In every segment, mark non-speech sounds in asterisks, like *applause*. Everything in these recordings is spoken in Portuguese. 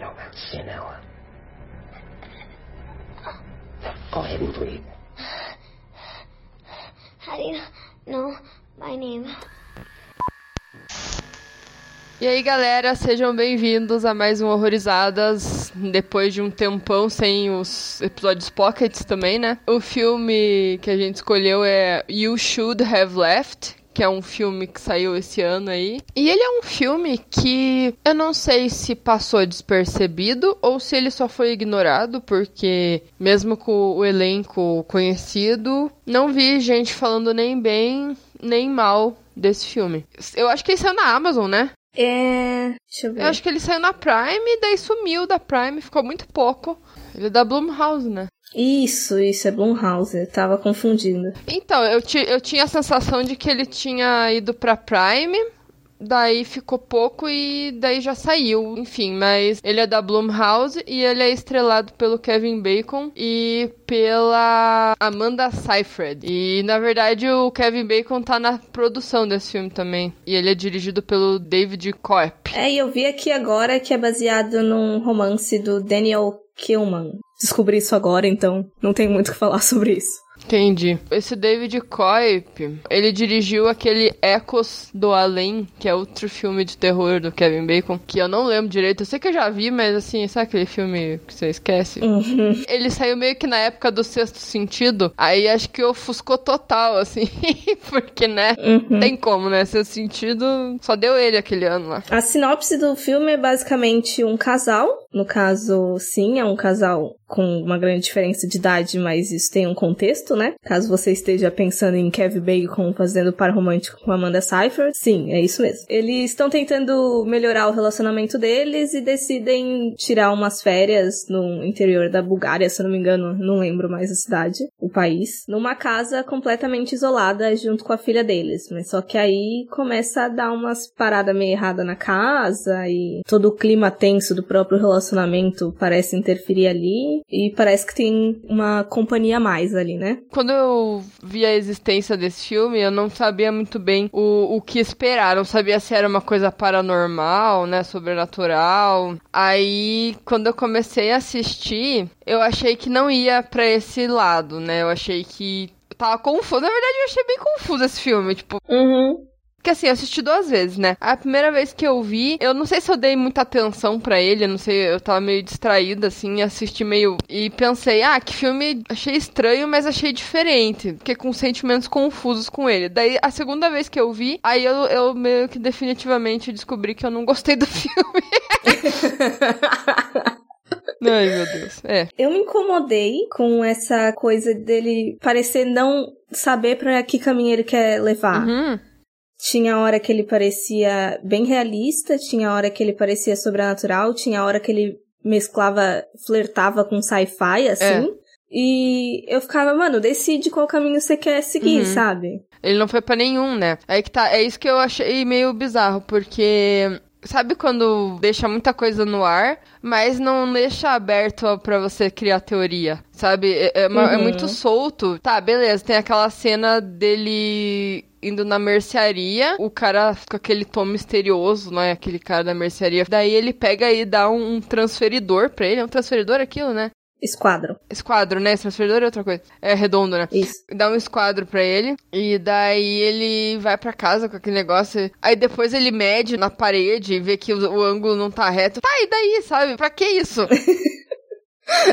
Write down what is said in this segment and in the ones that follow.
Ella? Go ahead and breathe. How do you know my name? E aí, galera, sejam bem-vindos a mais um Horrorizadas, depois de um tempão sem os episódios pockets também, né? O filme que a gente escolheu é You Should Have Left, que é um filme que saiu esse ano aí. E ele é um filme que eu não sei se passou despercebido ou se ele só foi ignorado, porque mesmo com o elenco conhecido, não vi gente falando nem bem nem mal desse filme. Eu acho que ele saiu na Amazon, né? É. Deixa eu ver. Eu acho que ele saiu na Prime, daí sumiu da Prime, ficou muito pouco. Ele é da Blumhouse, né? Isso, isso é Blumhouse. Eu tava confundindo. Então, eu, ti, eu tinha a sensação de que ele tinha ido pra Prime, daí ficou pouco e daí já saiu, enfim, mas ele é da Blumhouse e ele é estrelado pelo Kevin Bacon e pela Amanda Seyfried. E na verdade o Kevin Bacon tá na produção desse filme também. E ele é dirigido pelo David Koepp. É, e eu vi aqui agora que é baseado num romance do Daniel Killman. Descobri isso agora, então não tem muito o que falar *laughs* sobre isso. Entendi. Esse David Koepp, ele dirigiu aquele Ecos do Além, que é outro filme de terror do Kevin Bacon, que eu não lembro direito. Eu sei que eu já vi, mas assim, sabe aquele filme que você esquece? Uhum. Ele saiu meio que na época do Sexto Sentido, aí acho que ofuscou total, assim, *laughs* porque, né, Uhum. tem como, né? Sexto Sentido, só deu ele aquele ano lá. A sinopse do filme é basicamente um casal. No caso, sim, é um casal com uma grande diferença de idade, mas isso tem um contexto, né? Caso você esteja pensando em Kevin Bacon fazendo par romântico com Amanda Seyfried, sim, é isso mesmo. Eles estão tentando melhorar o relacionamento deles e decidem tirar umas férias no interior da Bulgária, se eu não me engano, não lembro mais a cidade, o país, numa casa completamente isolada junto com a filha deles. Mas só que aí começa a dar umas paradas meio erradas na casa e todo o clima tenso do próprio relacionamento parece interferir ali e parece que tem uma companhia a mais ali, né? Quando eu vi a existência desse filme, eu não sabia muito bem o, o que esperar. Não sabia se era uma coisa paranormal, né? Sobrenatural. Aí, quando eu comecei a assistir, eu achei que não ia pra esse lado, né? Eu achei que. Tava confuso. Na verdade, eu achei bem confuso esse filme. Tipo, Uhum. Porque assim, eu assisti duas vezes, né? A primeira vez que eu vi, eu não sei se eu dei muita atenção pra ele, eu não sei, eu tava meio distraída, assim, assisti meio. E pensei, ah, que filme achei estranho, mas achei diferente. Fiquei com sentimentos confusos com ele. Daí, a segunda vez que eu vi, aí eu, eu meio que definitivamente descobri que eu não gostei do *laughs* filme. Ai, meu Deus. É. Eu me incomodei com essa coisa dele parecer não saber pra que caminho ele quer levar. Uhum. Tinha hora que ele parecia bem realista, tinha hora que ele parecia sobrenatural, tinha hora que ele mesclava, flertava com sci-fi, assim. É. E eu ficava, mano, decide qual caminho você quer seguir, Uhum. sabe? Ele não foi pra nenhum, né? Aí que tá. É isso que eu achei meio bizarro, porque. Sabe quando deixa muita coisa no ar, mas não deixa aberto pra você criar teoria, sabe? É, é é Uhum. muito solto. Tá, beleza, tem aquela cena dele indo na mercearia, o cara com aquele tom misterioso, não é? Aquele cara da mercearia. Daí ele pega e dá um, um transferidor pra ele. É um transferidor aquilo, né? Esquadro. Esquadro, né? Transferidor é outra coisa. É redondo, né? Isso. dá um esquadro pra ele e daí ele vai pra casa com aquele negócio. Aí depois ele mede na parede e vê que o, o ângulo não tá reto. Tá, e daí, sabe? Pra que isso? *laughs*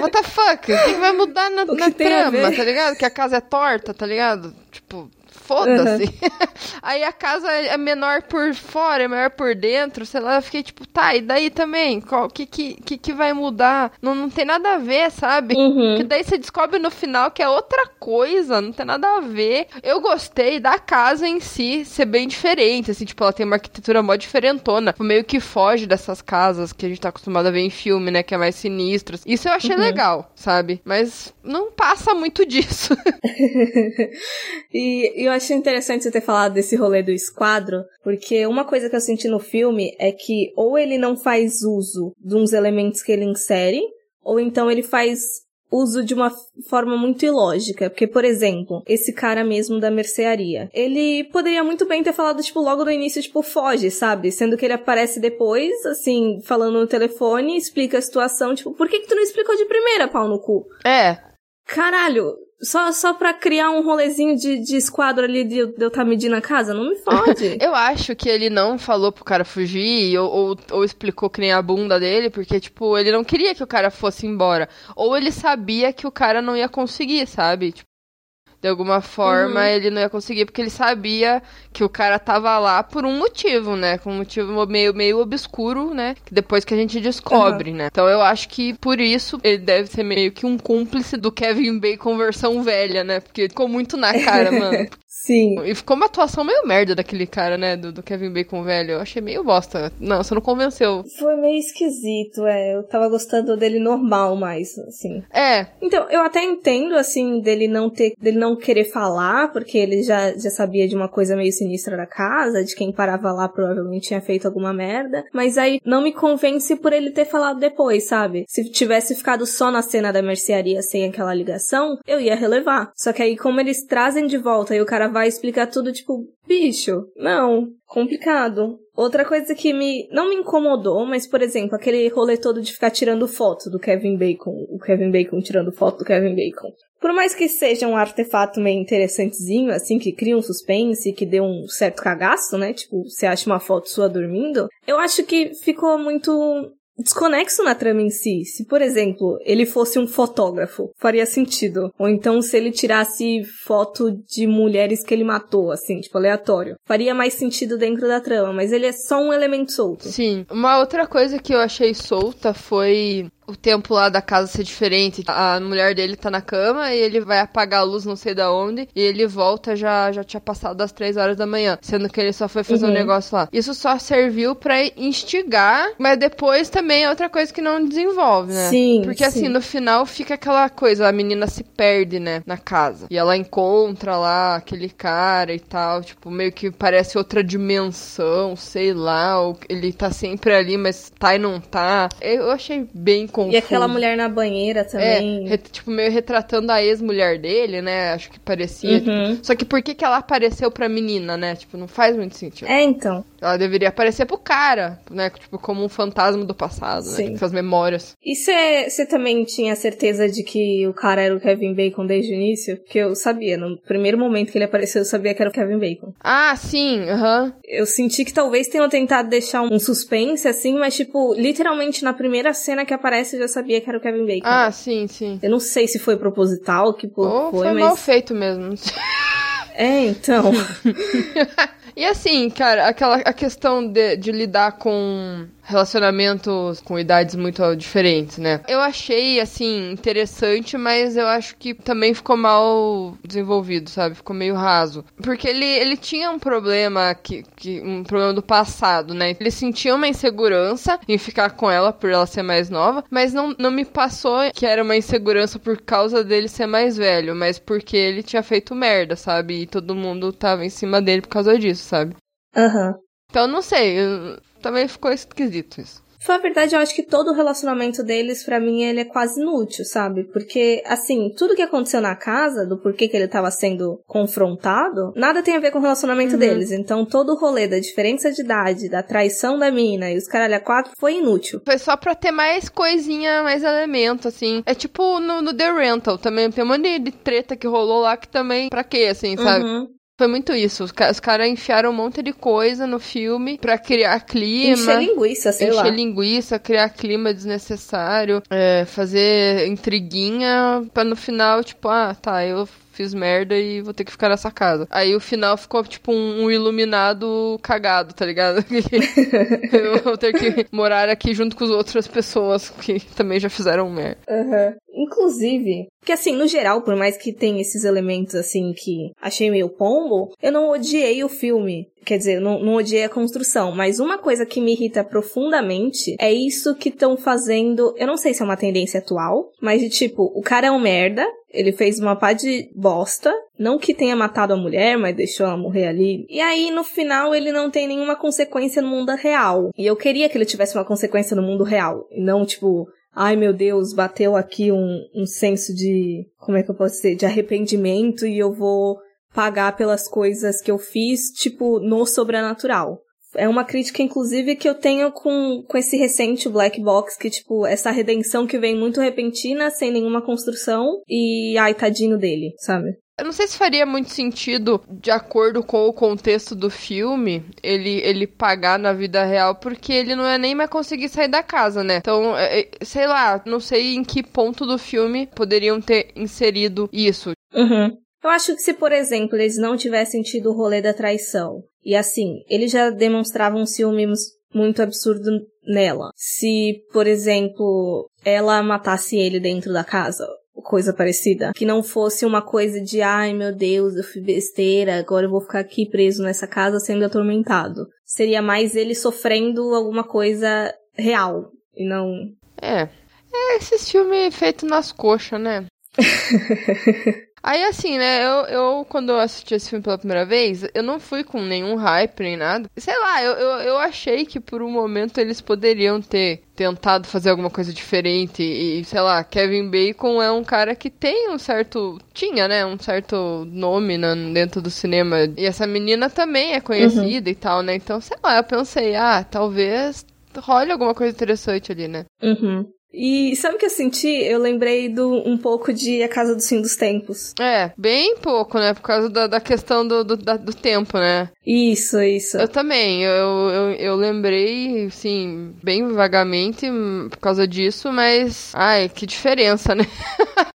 What the fuck? O que, vai mudar na, na trama, tá ligado? Que a casa é torta, tá ligado? Tipo, foda-se. *laughs* Aí a casa é menor por fora, é maior por dentro, sei lá. Eu fiquei tipo, tá, e daí também? O que, que, que, que vai mudar? Não, não tem nada a ver, sabe? Uhum. Que daí você descobre no final que é outra coisa, não tem nada a ver. Eu gostei da casa em si ser bem diferente, assim, tipo, ela tem uma arquitetura mó diferentona, tipo, meio que foge dessas casas que a gente tá acostumado a ver em filme, né, que é mais sinistros. Isso eu achei legal, sabe? Mas não passa muito disso. *laughs* e eu achei interessante você ter falado desse rolê do esquadro, porque uma coisa que eu senti no filme é que ou ele não faz uso de uns elementos que ele insere, ou então ele faz uso de uma forma muito ilógica. Porque, por exemplo, esse cara mesmo da mercearia, ele poderia muito bem ter falado, tipo, logo no início, tipo, foge, sabe? Sendo que ele aparece depois, assim, falando no telefone, explica a situação, tipo, por que que tu não explicou de primeira, pau no cu? É. Caralho, só, só pra criar um rolezinho de, de esquadro ali de, de eu estar tá medindo a casa? Não me fode. *laughs* eu acho que ele não falou pro cara fugir ou, ou, ou, explicou que nem a bunda dele, porque, tipo, ele não queria que o cara fosse embora. Ou ele sabia que o cara não ia conseguir, sabe? Tipo, de alguma forma, uhum. ele não ia conseguir, porque ele sabia que o cara tava lá por um motivo, né? Com um motivo meio, meio obscuro, né? Que depois que a gente descobre, uhum. né? Então eu acho que por isso ele deve ser meio que um cúmplice do Kevin Bacon versão velha, né? Porque ficou muito na cara, *laughs* mano. Sim. E ficou uma atuação meio merda daquele cara, né? Do, do, Kevin Bacon velho. Eu achei meio bosta. Não, você não convenceu. Foi meio esquisito, é. Eu tava gostando dele normal mais, assim. É. Então, eu até entendo, assim, dele não ter. dele não querer falar, porque ele já, já sabia de uma coisa meio sinistra da casa, de quem parava lá provavelmente tinha feito alguma merda. Mas aí não me convence por ele ter falado depois, sabe? Se tivesse ficado só na cena da mercearia sem aquela ligação, eu ia relevar. Só que aí, como eles trazem de volta e o cara vai explicar tudo, tipo, bicho, não, complicado. Outra coisa que me não me incomodou, mas por exemplo, aquele rolê todo de ficar tirando foto do Kevin Bacon, o Kevin Bacon tirando foto do Kevin Bacon. Por mais que seja um artefato meio interessantezinho, assim, que cria um suspense, que dê um certo cagaço, né? Tipo, você acha uma foto sua dormindo, eu acho que ficou muito desconexo na trama em si. Se, por exemplo, ele fosse um fotógrafo, faria sentido. Ou então se ele tirasse foto de mulheres que ele matou, assim, tipo, aleatório. Faria mais sentido dentro da trama, mas ele é só um elemento solto. Sim. Uma outra coisa que eu achei solta foi o tempo lá da casa ser diferente. A mulher dele tá na cama e ele vai apagar a luz não sei da onde e ele volta já já tinha passado das três horas da manhã, sendo que ele só foi fazer uhum. um negócio lá. Isso só serviu para instigar, mas depois também é outra coisa que não desenvolve, né? Sim. Porque assim, sim. assim, no final fica aquela coisa, a menina se perde, né, na casa. E ela encontra lá aquele cara e tal, tipo, meio que parece outra dimensão, sei lá, ou ele tá sempre ali, mas tá e não tá. Eu achei bem confuso. E aquela mulher na banheira também. É, tipo, meio retratando a ex-mulher dele, né? Acho que parecia. Uhum. Tipo... Só que por que, que ela apareceu pra menina, né? Tipo, não faz muito sentido. É, então. Ela deveria aparecer pro cara, né? Tipo, como um fantasma do passado, né? Sim. né? Com as memórias. E você também tinha certeza de que o cara era o Kevin Bacon desde o início? Porque eu sabia, no primeiro momento que ele apareceu, eu sabia que era o Kevin Bacon. Ah, sim, aham. Uhum. Eu senti que talvez tenham tentado deixar um suspense, assim, mas, tipo, literalmente na primeira cena que aparece, eu já sabia que era o Kevin Bacon. Ah, sim, sim. Eu não sei se foi proposital, que por foi, foi mas... mal feito mesmo. *laughs* É, então. *laughs* e assim, cara, aquela a questão de, de lidar com relacionamentos com idades muito diferentes, né? Eu achei, assim, interessante, mas eu acho que também ficou mal desenvolvido, sabe? Ficou meio raso. Porque ele, ele tinha um problema, que, que, um problema do passado, né? Ele sentia uma insegurança em ficar com ela por ela ser mais nova, mas não, não me passou que era uma insegurança por causa dele ser mais velho, mas porque ele tinha feito merda, sabe? E todo mundo tava em cima dele por causa disso, sabe? Aham. Uhum. Então, não sei, também ficou esquisito isso. Foi a verdade, eu acho que todo o relacionamento deles, para mim, ele é quase inútil, sabe? Porque, assim, tudo que aconteceu na casa, do porquê que ele tava sendo confrontado, nada tem a ver com o relacionamento uhum. deles. Então, todo o rolê da diferença de idade, da traição da mina e os caralho a quatro foi inútil. Foi só pra ter mais coisinha, mais elemento, assim. É tipo no, no The Rental também, tem um monte de treta que rolou lá que também, pra quê, assim, sabe? Uhum. Foi muito isso. Os, caras enfiaram um monte de coisa no filme pra criar clima. Encher linguiça, sei encher lá. Encher linguiça, criar clima desnecessário. É, fazer intriguinha pra no final, tipo, ah, tá, eu fiz merda e vou ter que ficar nessa casa. Aí o final ficou tipo um, um iluminado cagado, tá ligado? *laughs* eu vou ter que morar aqui junto com as outras pessoas que também já fizeram merda. Uhum. Inclusive, porque assim, no geral, por mais que tenha esses elementos assim que achei meio pombo, eu não odiei o filme. Quer dizer, não, não odiei a construção, mas uma coisa que me irrita profundamente é isso que estão fazendo. Eu não sei se é uma tendência atual, mas de tipo, o cara é um merda, ele fez uma pá de bosta. Não que tenha matado a mulher, mas deixou ela morrer ali. E aí, no final, ele não tem nenhuma consequência no mundo real. E eu queria que ele tivesse uma consequência no mundo real. E não, tipo, ai meu Deus, bateu aqui um, um senso de, como é que eu posso dizer, de arrependimento e eu vou pagar pelas coisas que eu fiz, tipo, no sobrenatural. É uma crítica, inclusive, que eu tenho com, com esse recente Black Box, que, tipo, essa redenção que vem muito repentina, sem nenhuma construção, e ai, tadinho dele, sabe? Eu não sei se faria muito sentido, de acordo com o contexto do filme, ele, ele pagar na vida real, porque ele não ia nem mais conseguir sair da casa, né? Então, é, é, sei lá, não sei em que ponto do filme poderiam ter inserido isso. Uhum. Eu acho que se, por exemplo, eles não tivessem tido o rolê da traição, e assim, eles já demonstravam ciúmes muito absurdo nela. Se, por exemplo, ela matasse ele dentro da casa, coisa parecida. Que não fosse uma coisa de, ai meu Deus, eu fui besteira, agora eu vou ficar aqui preso nessa casa sendo atormentado. Seria mais ele sofrendo alguma coisa real, e não. É. É esse filme feito nas coxas, né? *laughs* Aí, assim, né, eu, eu, quando eu assisti esse filme pela primeira vez, eu não fui com nenhum hype nem nada. Sei lá, eu, eu, eu achei que por um momento eles poderiam ter tentado fazer alguma coisa diferente. E, sei lá, Kevin Bacon é um cara que tem um certo. Tinha, né? Um certo nome na, dentro do cinema. E essa menina também é conhecida uhum. e tal, né? Então, sei lá, eu pensei, ah, talvez role alguma coisa interessante ali, né? Uhum. E sabe o que eu senti? Eu lembrei do um pouco de A Casa do Fim dos Tempos. É, bem pouco, né? Por causa da, da questão do, do, da, do tempo, né? Isso, isso. Eu também. Eu, eu, eu lembrei, sim, bem vagamente por causa disso, mas. Ai, que diferença, né?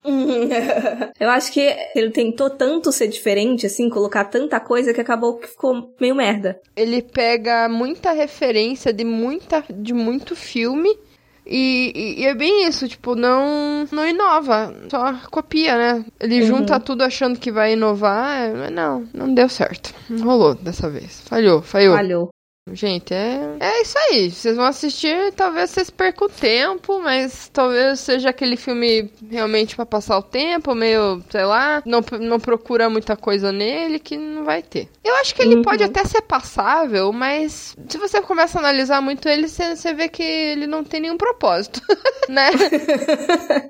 *laughs* eu acho que ele tentou tanto ser diferente, assim, colocar tanta coisa que acabou que ficou meio merda. Ele pega muita referência de, muita, de muito filme e, e, e, é bem isso, tipo, não, não inova, só copia, né? Ele uhum. junta tudo achando que vai inovar, mas não, não deu certo. Não rolou dessa vez. Falhou, falhou. Falhou. Gente, é, é isso aí. Vocês vão assistir, talvez vocês percam tempo, mas talvez seja aquele filme realmente para passar o tempo, meio, sei lá, não, não procura muita coisa nele que não vai ter. Eu acho que ele uhum. pode até ser passável, mas se você começa a analisar muito ele, você, você vê que ele não tem nenhum propósito, *laughs* né?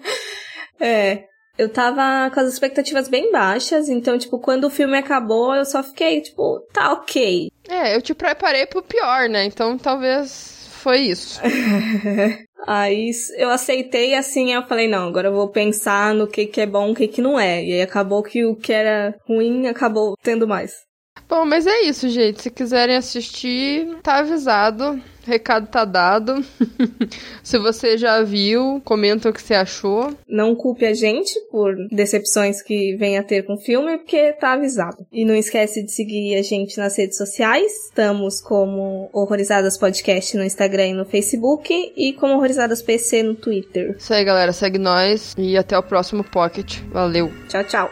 *laughs* é. Eu tava com as expectativas bem baixas, então, tipo, quando o filme acabou, eu só fiquei, tipo, tá ok. É, eu te preparei pro pior, né? Então talvez foi isso. *laughs* aí eu aceitei assim, eu falei, não, agora eu vou pensar no que, que é bom e o que, que não é. E aí acabou que o que era ruim acabou tendo mais. Bom, mas é isso, gente. Se quiserem assistir, tá avisado. Recado tá dado. *laughs* Se você já viu, comenta o que você achou. Não culpe a gente por decepções que vem a ter com o filme, porque tá avisado. E não esquece de seguir a gente nas redes sociais. Estamos como Horrorizadas Podcast no Instagram e no Facebook e como Horrorizadas PC no Twitter. Isso aí, galera. Segue nós e até o próximo Pocket. Valeu. Tchau, tchau.